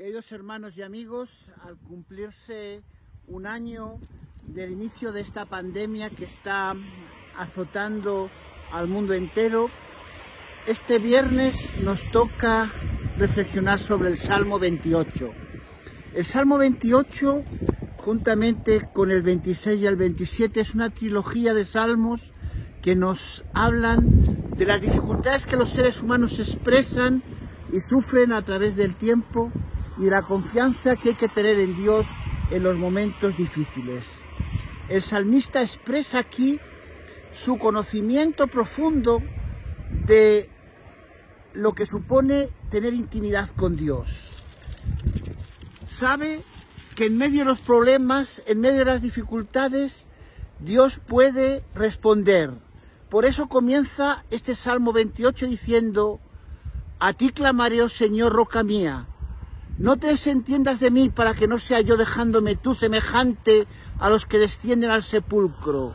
Queridos hermanos y amigos, al cumplirse un año del inicio de esta pandemia que está azotando al mundo entero, este viernes nos toca reflexionar sobre el Salmo 28. El Salmo 28, juntamente con el 26 y el 27, es una trilogía de salmos que nos hablan de las dificultades que los seres humanos expresan y sufren a través del tiempo y la confianza que hay que tener en Dios en los momentos difíciles. El salmista expresa aquí su conocimiento profundo de lo que supone tener intimidad con Dios. Sabe que en medio de los problemas, en medio de las dificultades, Dios puede responder. Por eso comienza este Salmo 28 diciendo, A ti clamaré, oh Señor, roca mía, no te desentiendas de mí para que no sea yo dejándome tú semejante a los que descienden al sepulcro.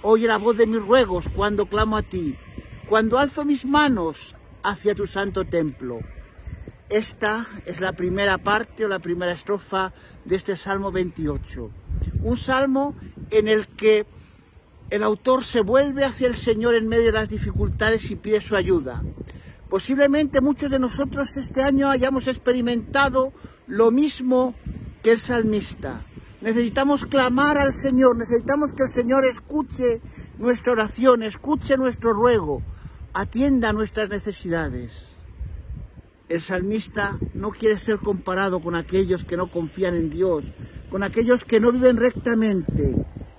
Oye la voz de mis ruegos cuando clamo a ti, cuando alzo mis manos hacia tu santo templo. Esta es la primera parte o la primera estrofa de este Salmo 28. Un salmo en el que el autor se vuelve hacia el Señor en medio de las dificultades y pide su ayuda. Posiblemente muchos de nosotros este año hayamos experimentado lo mismo que el salmista. Necesitamos clamar al Señor, necesitamos que el Señor escuche nuestra oración, escuche nuestro ruego, atienda nuestras necesidades. El salmista no quiere ser comparado con aquellos que no confían en Dios, con aquellos que no viven rectamente.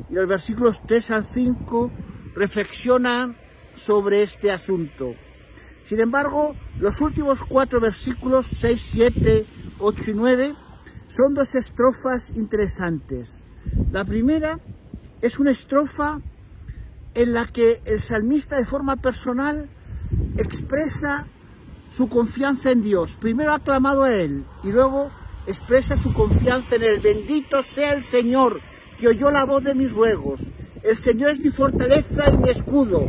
Y los versículos 3 al 5 reflexionan sobre este asunto. Sin embargo, los últimos cuatro versículos, 6, 7, 8 y 9, son dos estrofas interesantes. La primera es una estrofa en la que el salmista de forma personal expresa su confianza en Dios. Primero ha clamado a Él y luego expresa su confianza en Él. Bendito sea el Señor que oyó la voz de mis ruegos. El Señor es mi fortaleza y mi escudo.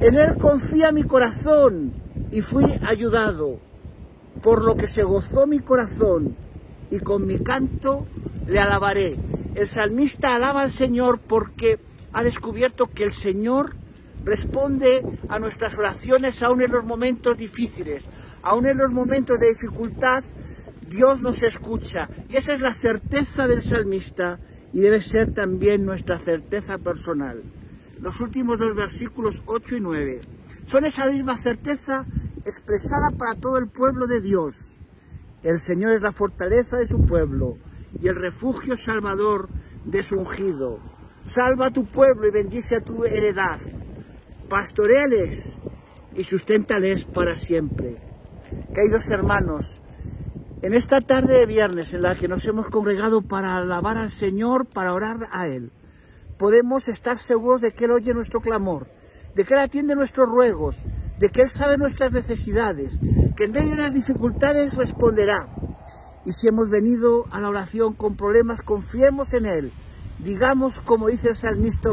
En Él confía mi corazón y fui ayudado, por lo que se gozó mi corazón, y con mi canto le alabaré. El salmista alaba al Señor porque ha descubierto que el Señor responde a nuestras oraciones aún en los momentos difíciles, aún en los momentos de dificultad, Dios nos escucha. Y esa es la certeza del salmista y debe ser también nuestra certeza personal. Los últimos dos versículos 8 y 9 son esa misma certeza expresada para todo el pueblo de Dios. El Señor es la fortaleza de su pueblo y el refugio salvador de su ungido. Salva a tu pueblo y bendice a tu heredad. Pastoreales y susténtales para siempre. Queridos hermanos, en esta tarde de viernes en la que nos hemos congregado para alabar al Señor, para orar a Él, podemos estar seguros de que Él oye nuestro clamor, de que Él atiende nuestros ruegos, de que Él sabe nuestras necesidades, que en medio de las dificultades responderá. Y si hemos venido a la oración con problemas, confiemos en Él. Digamos, como dice el salmista,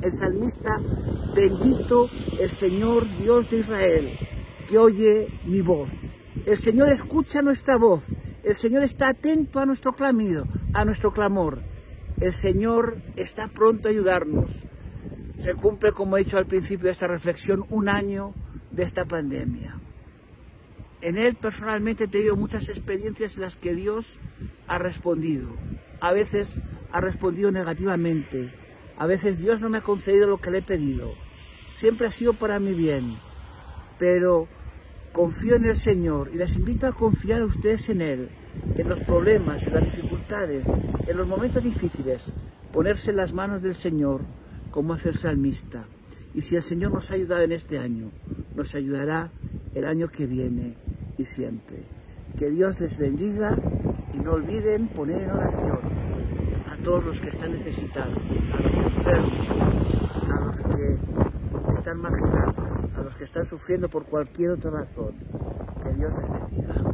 el salmista, bendito el Señor Dios de Israel, que oye mi voz. El Señor escucha nuestra voz. El Señor está atento a nuestro clamido, a nuestro clamor. El Señor está pronto a ayudarnos. Se cumple, como he dicho al principio de esta reflexión, un año de esta pandemia. En él personalmente he tenido muchas experiencias en las que Dios ha respondido. A veces ha respondido negativamente. A veces Dios no me ha concedido lo que le he pedido. Siempre ha sido para mi bien. Pero confío en el Señor y les invito a confiar a ustedes en Él, en los problemas, en las dificultades, en los momentos difíciles, ponerse en las manos del Señor como hace el salmista. Y si el Señor nos ha ayudado en este año, nos ayudará el año que viene y siempre. Que Dios les bendiga y no olviden poner en oración a todos los que están necesitados, a los enfermos, a los que están marginados, a los que están sufriendo por cualquier otra razón. Que Dios les bendiga.